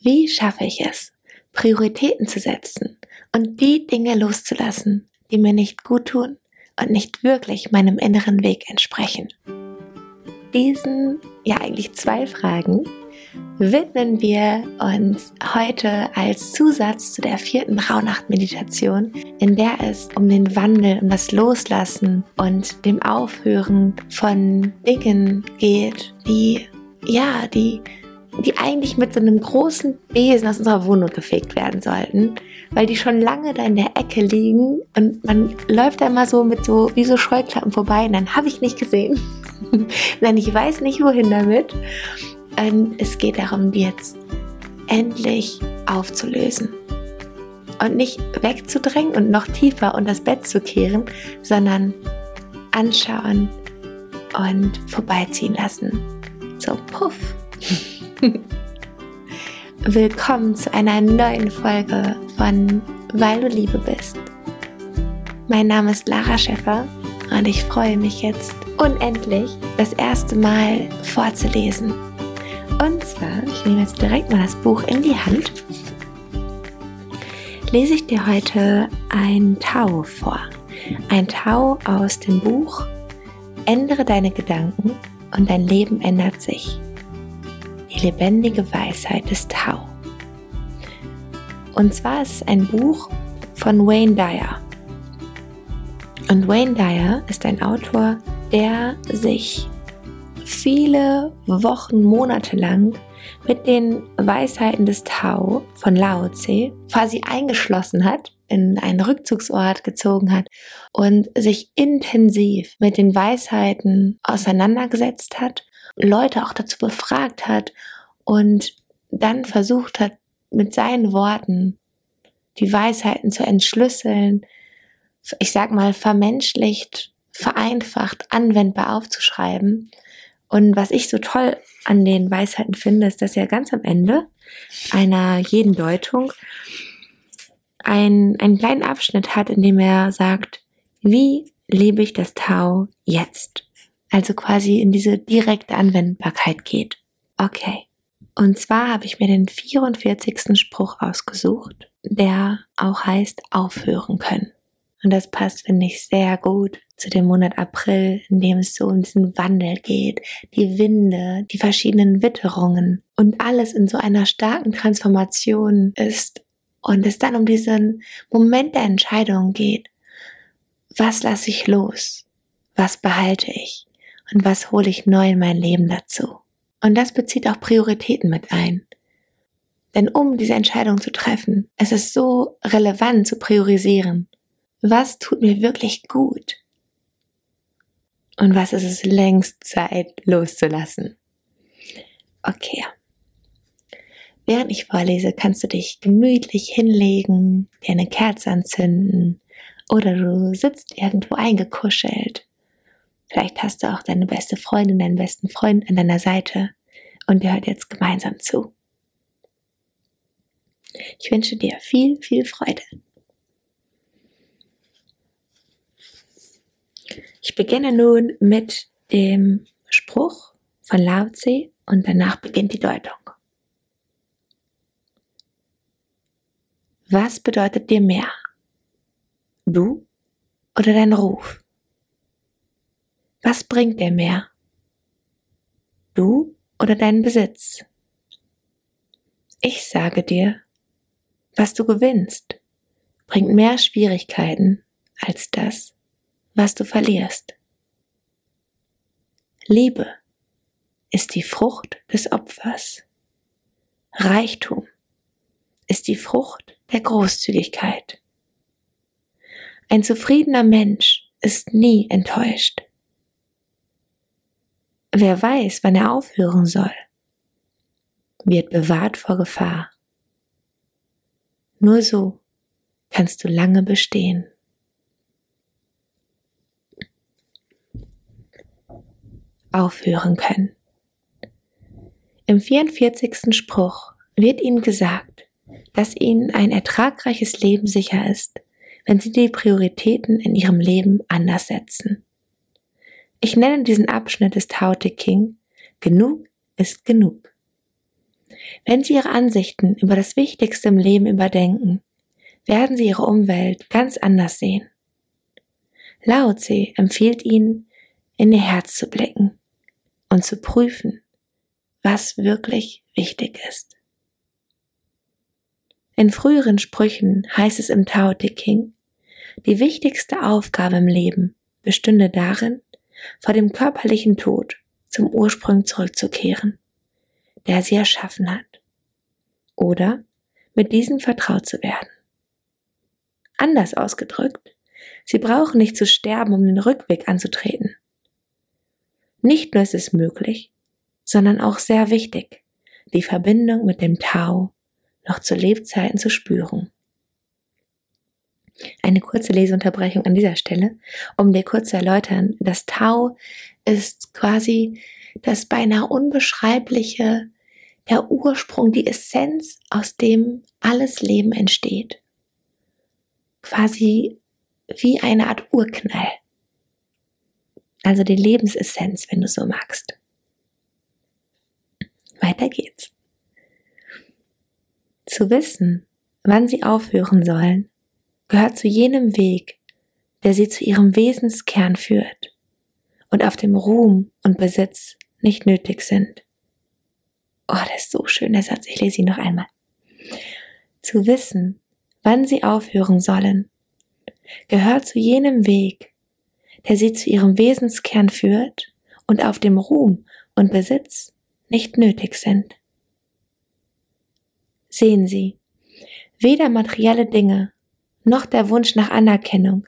Wie schaffe ich es, Prioritäten zu setzen und die Dinge loszulassen, die mir nicht gut tun und nicht wirklich meinem inneren Weg entsprechen? Diesen, ja eigentlich zwei Fragen, widmen wir uns heute als Zusatz zu der vierten Rauhnacht-Meditation, in der es um den Wandel, um das Loslassen und dem Aufhören von Dingen geht, die, ja, die, die eigentlich mit so einem großen Besen aus unserer Wohnung gefegt werden sollten, weil die schon lange da in der Ecke liegen und man läuft da immer so mit so, wie so Scheuklappen vorbei und dann habe ich nicht gesehen. Nein, ich weiß nicht wohin damit. Und es geht darum, die jetzt endlich aufzulösen. Und nicht wegzudrängen und noch tiefer unter das Bett zu kehren, sondern anschauen und vorbeiziehen lassen. So, puff. Willkommen zu einer neuen Folge von Weil du Liebe bist. Mein Name ist Lara Schäffer und ich freue mich jetzt unendlich, das erste Mal vorzulesen. Und zwar, ich nehme jetzt direkt mal das Buch in die Hand, lese ich dir heute ein Tau vor. Ein Tau aus dem Buch Ändere deine Gedanken und dein Leben ändert sich. Die lebendige Weisheit des Tau. Und zwar ist es ein Buch von Wayne Dyer. Und Wayne Dyer ist ein Autor, der sich viele Wochen, Monate lang mit den Weisheiten des Tao von Lao Tse quasi eingeschlossen hat, in einen Rückzugsort gezogen hat und sich intensiv mit den Weisheiten auseinandergesetzt hat, Leute auch dazu befragt hat und dann versucht hat, mit seinen Worten die Weisheiten zu entschlüsseln, ich sag mal vermenschlicht, vereinfacht, anwendbar aufzuschreiben und was ich so toll an den Weisheiten finde, ist, dass er ganz am Ende einer jeden Deutung ein, einen kleinen Abschnitt hat, in dem er sagt, wie lebe ich das Tau jetzt? Also quasi in diese direkte Anwendbarkeit geht. Okay. Und zwar habe ich mir den 44. Spruch ausgesucht, der auch heißt aufhören können. Und das passt, finde ich, sehr gut zu dem Monat April, in dem es so um diesen Wandel geht, die Winde, die verschiedenen Witterungen und alles in so einer starken Transformation ist und es dann um diesen Moment der Entscheidung geht. Was lasse ich los? Was behalte ich? Und was hole ich neu in mein Leben dazu? Und das bezieht auch Prioritäten mit ein. Denn um diese Entscheidung zu treffen, es ist so relevant zu priorisieren was tut mir wirklich gut? Und was ist es längst Zeit loszulassen? Okay. Während ich vorlese, kannst du dich gemütlich hinlegen, dir eine Kerze anzünden oder du sitzt irgendwo eingekuschelt. Vielleicht hast du auch deine beste Freundin, deinen besten Freund an deiner Seite und ihr hört jetzt gemeinsam zu. Ich wünsche dir viel, viel Freude. Ich beginne nun mit dem Spruch von Lao Tse und danach beginnt die Deutung. Was bedeutet dir mehr? Du oder dein Ruf? Was bringt dir mehr? Du oder dein Besitz? Ich sage dir, was du gewinnst, bringt mehr Schwierigkeiten als das, was du verlierst. Liebe ist die Frucht des Opfers. Reichtum ist die Frucht der Großzügigkeit. Ein zufriedener Mensch ist nie enttäuscht. Wer weiß, wann er aufhören soll, wird bewahrt vor Gefahr. Nur so kannst du lange bestehen. aufhören können. Im 44. Spruch wird ihnen gesagt, dass ihnen ein ertragreiches Leben sicher ist, wenn sie die Prioritäten in ihrem Leben anders setzen. Ich nenne diesen Abschnitt des Tao Te King Genug ist genug. Wenn Sie Ihre Ansichten über das Wichtigste im Leben überdenken, werden Sie Ihre Umwelt ganz anders sehen. Lao Tse empfiehlt Ihnen, in Ihr Herz zu blicken und zu prüfen, was wirklich wichtig ist. In früheren Sprüchen heißt es im Tao Te King, die wichtigste Aufgabe im Leben bestünde darin, vor dem körperlichen Tod zum Ursprung zurückzukehren, der sie erschaffen hat, oder mit diesem vertraut zu werden. Anders ausgedrückt, sie brauchen nicht zu sterben, um den Rückweg anzutreten. Nicht nur ist es möglich, sondern auch sehr wichtig, die Verbindung mit dem Tao noch zu Lebzeiten zu spüren. Eine kurze Leseunterbrechung an dieser Stelle, um dir kurz zu erläutern, das Tau ist quasi das beinahe unbeschreibliche, der Ursprung, die Essenz, aus dem alles Leben entsteht. Quasi wie eine Art Urknall. Also die Lebensessenz, wenn du so magst. Weiter geht's. Zu wissen, wann sie aufhören sollen, gehört zu jenem Weg, der sie zu ihrem Wesenskern führt und auf dem Ruhm und Besitz nicht nötig sind. Oh, das ist so schön, der Satz, ich lese ihn noch einmal. Zu wissen, wann sie aufhören sollen, gehört zu jenem Weg, der sie zu ihrem Wesenskern führt und auf dem Ruhm und Besitz nicht nötig sind. Sehen Sie, weder materielle Dinge noch der Wunsch nach Anerkennung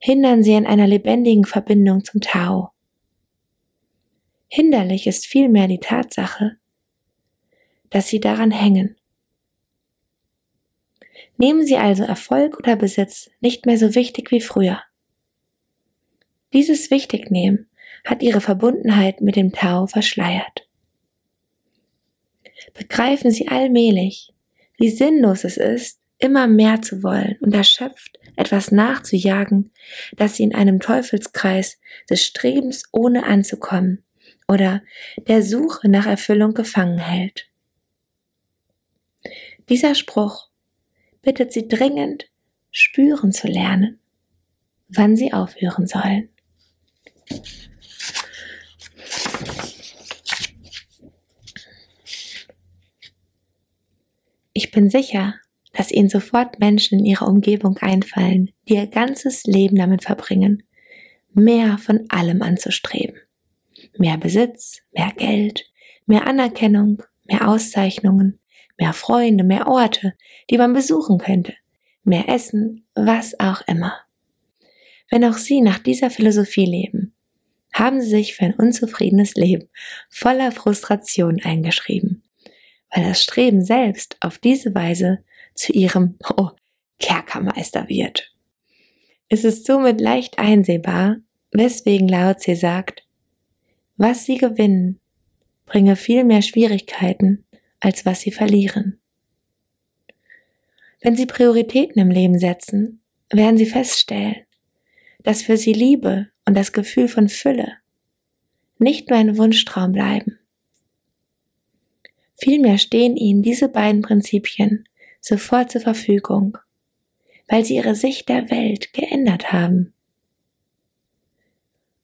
hindern sie an einer lebendigen Verbindung zum Tao. Hinderlich ist vielmehr die Tatsache, dass sie daran hängen. Nehmen Sie also Erfolg oder Besitz nicht mehr so wichtig wie früher. Dieses Wichtignehmen hat Ihre Verbundenheit mit dem Tao verschleiert. Begreifen Sie allmählich, wie sinnlos es ist, immer mehr zu wollen und erschöpft etwas nachzujagen, das sie in einem Teufelskreis des Strebens ohne anzukommen oder der Suche nach Erfüllung gefangen hält. Dieser Spruch bittet sie dringend, spüren zu lernen, wann sie aufhören sollen. Ich bin sicher, dass ihnen sofort Menschen in ihrer Umgebung einfallen, die ihr ganzes Leben damit verbringen, mehr von allem anzustreben. Mehr Besitz, mehr Geld, mehr Anerkennung, mehr Auszeichnungen, mehr Freunde, mehr Orte, die man besuchen könnte, mehr Essen, was auch immer. Wenn auch Sie nach dieser Philosophie leben, haben Sie sich für ein unzufriedenes Leben voller Frustration eingeschrieben, weil das Streben selbst auf diese Weise zu ihrem oh, Kerkermeister wird. Es ist somit leicht einsehbar, weswegen Lao Tse sagt, was sie gewinnen, bringe viel mehr Schwierigkeiten, als was sie verlieren. Wenn sie Prioritäten im Leben setzen, werden sie feststellen, dass für sie Liebe und das Gefühl von Fülle nicht nur ein Wunschtraum bleiben. Vielmehr stehen ihnen diese beiden Prinzipien sofort zur Verfügung, weil sie ihre Sicht der Welt geändert haben.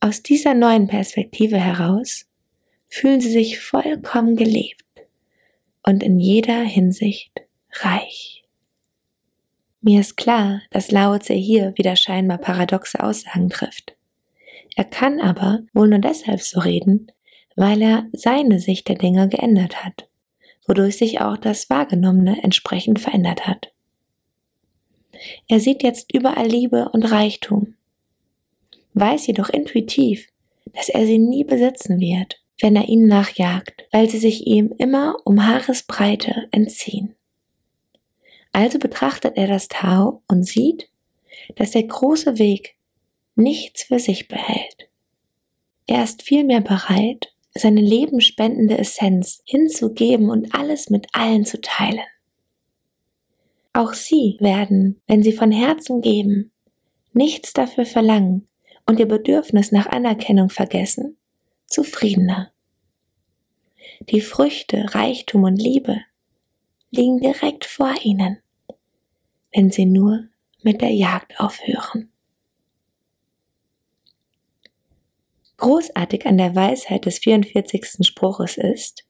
Aus dieser neuen Perspektive heraus fühlen sie sich vollkommen gelebt und in jeder Hinsicht reich. Mir ist klar, dass Lao Tse hier wieder scheinbar paradoxe Aussagen trifft. Er kann aber wohl nur deshalb so reden, weil er seine Sicht der Dinge geändert hat wodurch sich auch das Wahrgenommene entsprechend verändert hat. Er sieht jetzt überall Liebe und Reichtum, weiß jedoch intuitiv, dass er sie nie besitzen wird, wenn er ihnen nachjagt, weil sie sich ihm immer um Haaresbreite entziehen. Also betrachtet er das Tau und sieht, dass der große Weg nichts für sich behält. Er ist vielmehr bereit, seine lebenspendende Essenz hinzugeben und alles mit allen zu teilen. Auch sie werden, wenn sie von Herzen geben, nichts dafür verlangen und ihr Bedürfnis nach Anerkennung vergessen, zufriedener. Die Früchte, Reichtum und Liebe liegen direkt vor ihnen, wenn sie nur mit der Jagd aufhören. Großartig an der Weisheit des 44. Spruches ist,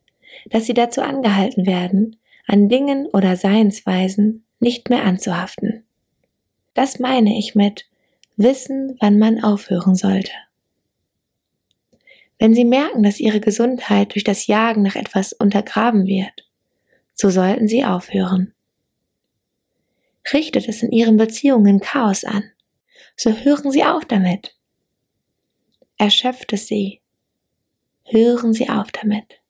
dass sie dazu angehalten werden, an Dingen oder Seinsweisen nicht mehr anzuhaften. Das meine ich mit Wissen, wann man aufhören sollte. Wenn Sie merken, dass Ihre Gesundheit durch das Jagen nach etwas untergraben wird, so sollten Sie aufhören. Richtet es in Ihren Beziehungen Chaos an, so hören Sie auf damit. Erschöpft es Sie, hören Sie auf damit.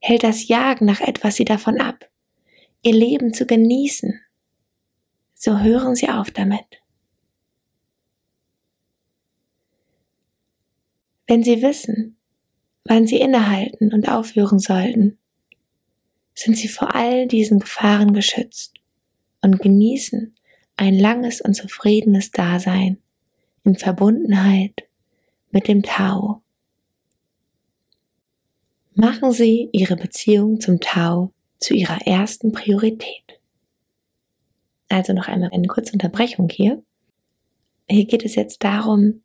Hält das Jagen nach etwas Sie davon ab, Ihr Leben zu genießen, so hören Sie auf damit. Wenn Sie wissen, wann Sie innehalten und aufhören sollten, sind Sie vor all diesen Gefahren geschützt und genießen ein langes und zufriedenes Dasein in Verbundenheit mit dem Tao. Machen Sie Ihre Beziehung zum Tao zu Ihrer ersten Priorität. Also noch einmal eine kurze Unterbrechung hier. Hier geht es jetzt darum,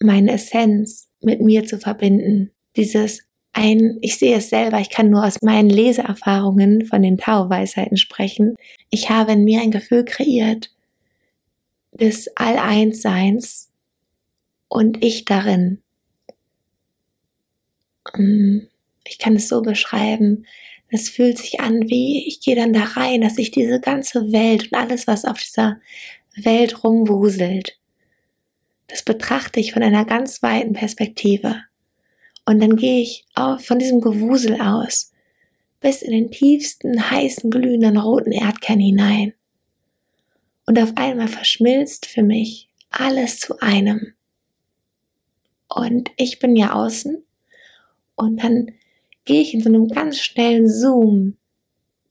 meine Essenz mit mir zu verbinden. Dieses ein, ich sehe es selber, ich kann nur aus meinen Leseerfahrungen von den Tao-Weisheiten sprechen. Ich habe in mir ein Gefühl kreiert des All-Eins-Seins und ich darin. Ähm, ich kann es so beschreiben, es fühlt sich an wie, ich gehe dann da rein, dass ich diese ganze Welt und alles, was auf dieser Welt rumwuselt, das betrachte ich von einer ganz weiten Perspektive. Und dann gehe ich auch von diesem Gewusel aus bis in den tiefsten, heißen, glühenden, roten Erdkern hinein. Und auf einmal verschmilzt für mich alles zu einem. Und ich bin ja außen und dann gehe ich in so einem ganz schnellen Zoom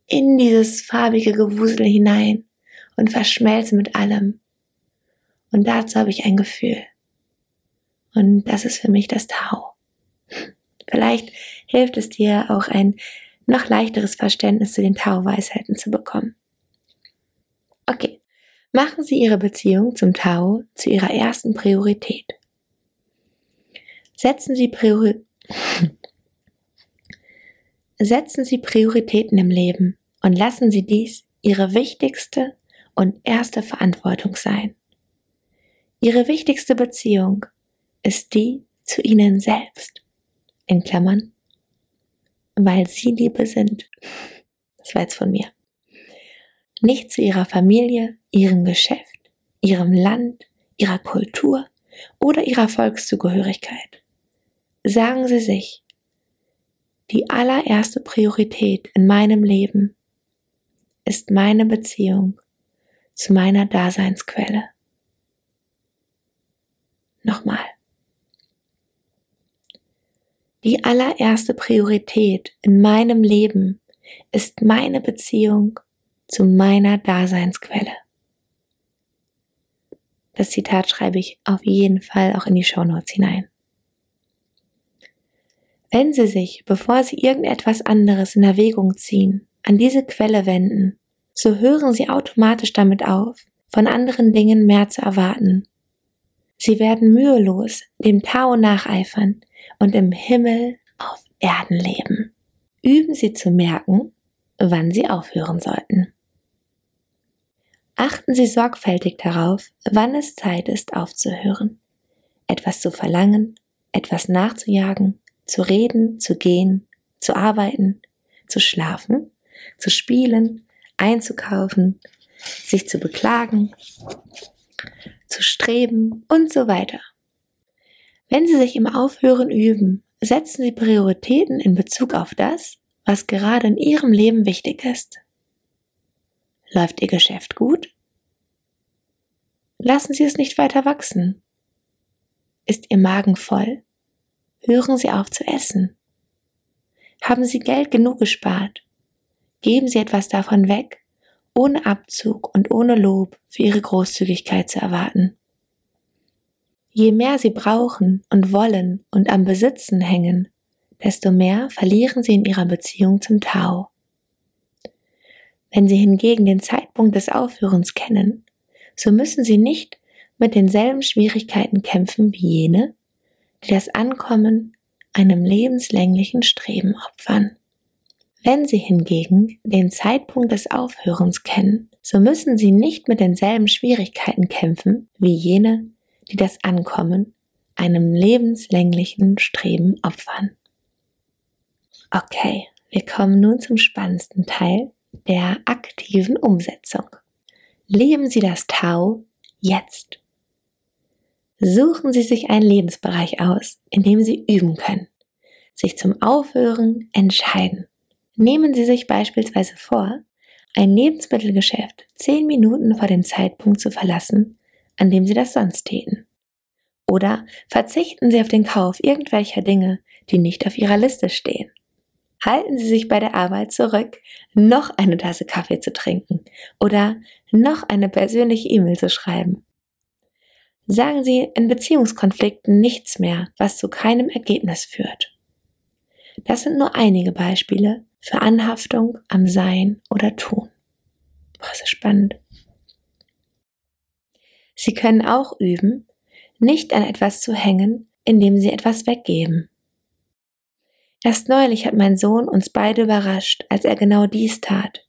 in dieses farbige Gewusel hinein und verschmelze mit allem. Und dazu habe ich ein Gefühl. Und das ist für mich das Tau. Vielleicht hilft es dir auch ein noch leichteres Verständnis zu den Tau-Weisheiten zu bekommen. Okay, machen Sie Ihre Beziehung zum Tau zu Ihrer ersten Priorität. Setzen Sie Priori Setzen Sie Prioritäten im Leben und lassen Sie dies Ihre wichtigste und erste Verantwortung sein. Ihre wichtigste Beziehung ist die zu Ihnen selbst. In Klammern, weil Sie Liebe sind. Das war jetzt von mir. Nicht zu Ihrer Familie, Ihrem Geschäft, Ihrem Land, Ihrer Kultur oder Ihrer Volkszugehörigkeit. Sagen Sie sich, die allererste Priorität in meinem Leben ist meine Beziehung zu meiner Daseinsquelle. Nochmal. Die allererste Priorität in meinem Leben ist meine Beziehung zu meiner Daseinsquelle. Das Zitat schreibe ich auf jeden Fall auch in die Shownotes hinein. Wenn Sie sich, bevor Sie irgendetwas anderes in Erwägung ziehen, an diese Quelle wenden, so hören Sie automatisch damit auf, von anderen Dingen mehr zu erwarten. Sie werden mühelos dem Tao nacheifern und im Himmel auf Erden leben. Üben Sie zu merken, wann Sie aufhören sollten. Achten Sie sorgfältig darauf, wann es Zeit ist aufzuhören, etwas zu verlangen, etwas nachzujagen zu reden, zu gehen, zu arbeiten, zu schlafen, zu spielen, einzukaufen, sich zu beklagen, zu streben und so weiter. Wenn Sie sich im Aufhören üben, setzen Sie Prioritäten in Bezug auf das, was gerade in Ihrem Leben wichtig ist. Läuft Ihr Geschäft gut? Lassen Sie es nicht weiter wachsen. Ist Ihr Magen voll? Hören Sie auf zu essen. Haben Sie Geld genug gespart? Geben Sie etwas davon weg, ohne Abzug und ohne Lob für Ihre Großzügigkeit zu erwarten. Je mehr Sie brauchen und wollen und am Besitzen hängen, desto mehr verlieren sie in ihrer Beziehung zum Tau. Wenn sie hingegen den Zeitpunkt des Aufhörens kennen, so müssen sie nicht mit denselben Schwierigkeiten kämpfen wie jene, die das Ankommen einem lebenslänglichen Streben opfern. Wenn sie hingegen den Zeitpunkt des Aufhörens kennen, so müssen sie nicht mit denselben Schwierigkeiten kämpfen wie jene, die das Ankommen einem lebenslänglichen Streben opfern. Okay, wir kommen nun zum spannendsten Teil der aktiven Umsetzung. Leben Sie das Tau jetzt. Suchen Sie sich einen Lebensbereich aus, in dem Sie üben können, sich zum Aufhören entscheiden. Nehmen Sie sich beispielsweise vor, ein Lebensmittelgeschäft zehn Minuten vor dem Zeitpunkt zu verlassen, an dem Sie das sonst täten. Oder verzichten Sie auf den Kauf irgendwelcher Dinge, die nicht auf Ihrer Liste stehen. Halten Sie sich bei der Arbeit zurück, noch eine Tasse Kaffee zu trinken oder noch eine persönliche E-Mail zu schreiben. Sagen Sie in Beziehungskonflikten nichts mehr, was zu keinem Ergebnis führt. Das sind nur einige Beispiele für Anhaftung am Sein oder Tun. Boah, ist spannend. Sie können auch üben, nicht an etwas zu hängen, indem Sie etwas weggeben. Erst neulich hat mein Sohn uns beide überrascht, als er genau dies tat.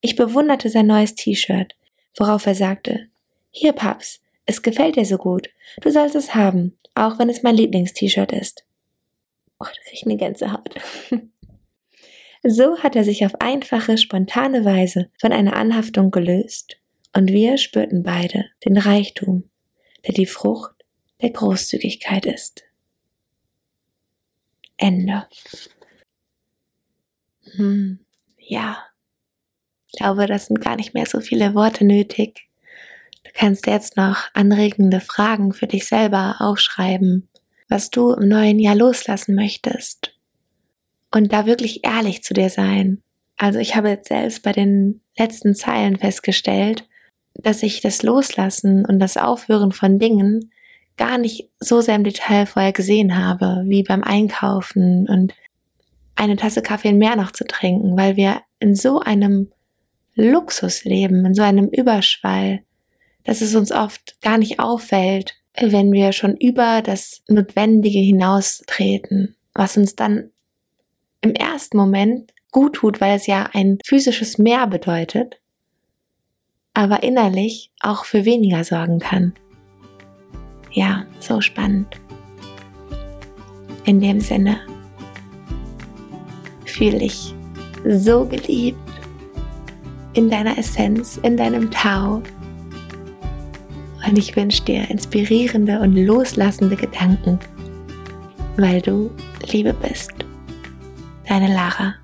Ich bewunderte sein neues T-Shirt, worauf er sagte, hier Paps, es gefällt dir so gut, du sollst es haben, auch wenn es mein Lieblingst-T-Shirt ist. Oh, da krieg ich eine Gänsehaut. So hat er sich auf einfache, spontane Weise von einer Anhaftung gelöst und wir spürten beide den Reichtum, der die Frucht der Großzügigkeit ist. Ende. Hm, ja. Ich glaube, das sind gar nicht mehr so viele Worte nötig. Du kannst jetzt noch anregende Fragen für dich selber aufschreiben, was du im neuen Jahr loslassen möchtest und da wirklich ehrlich zu dir sein. Also ich habe jetzt selbst bei den letzten Zeilen festgestellt, dass ich das Loslassen und das Aufhören von Dingen gar nicht so sehr im Detail vorher gesehen habe, wie beim Einkaufen und eine Tasse Kaffee mehr noch zu trinken, weil wir in so einem Luxus leben, in so einem Überschwall, dass es uns oft gar nicht auffällt, wenn wir schon über das Notwendige hinaustreten, was uns dann im ersten Moment gut tut, weil es ja ein physisches Mehr bedeutet, aber innerlich auch für weniger sorgen kann. Ja, so spannend. In dem Sinne fühle ich so geliebt in deiner Essenz, in deinem Tau. Und ich wünsche dir inspirierende und loslassende Gedanken, weil du Liebe bist. Deine Lara.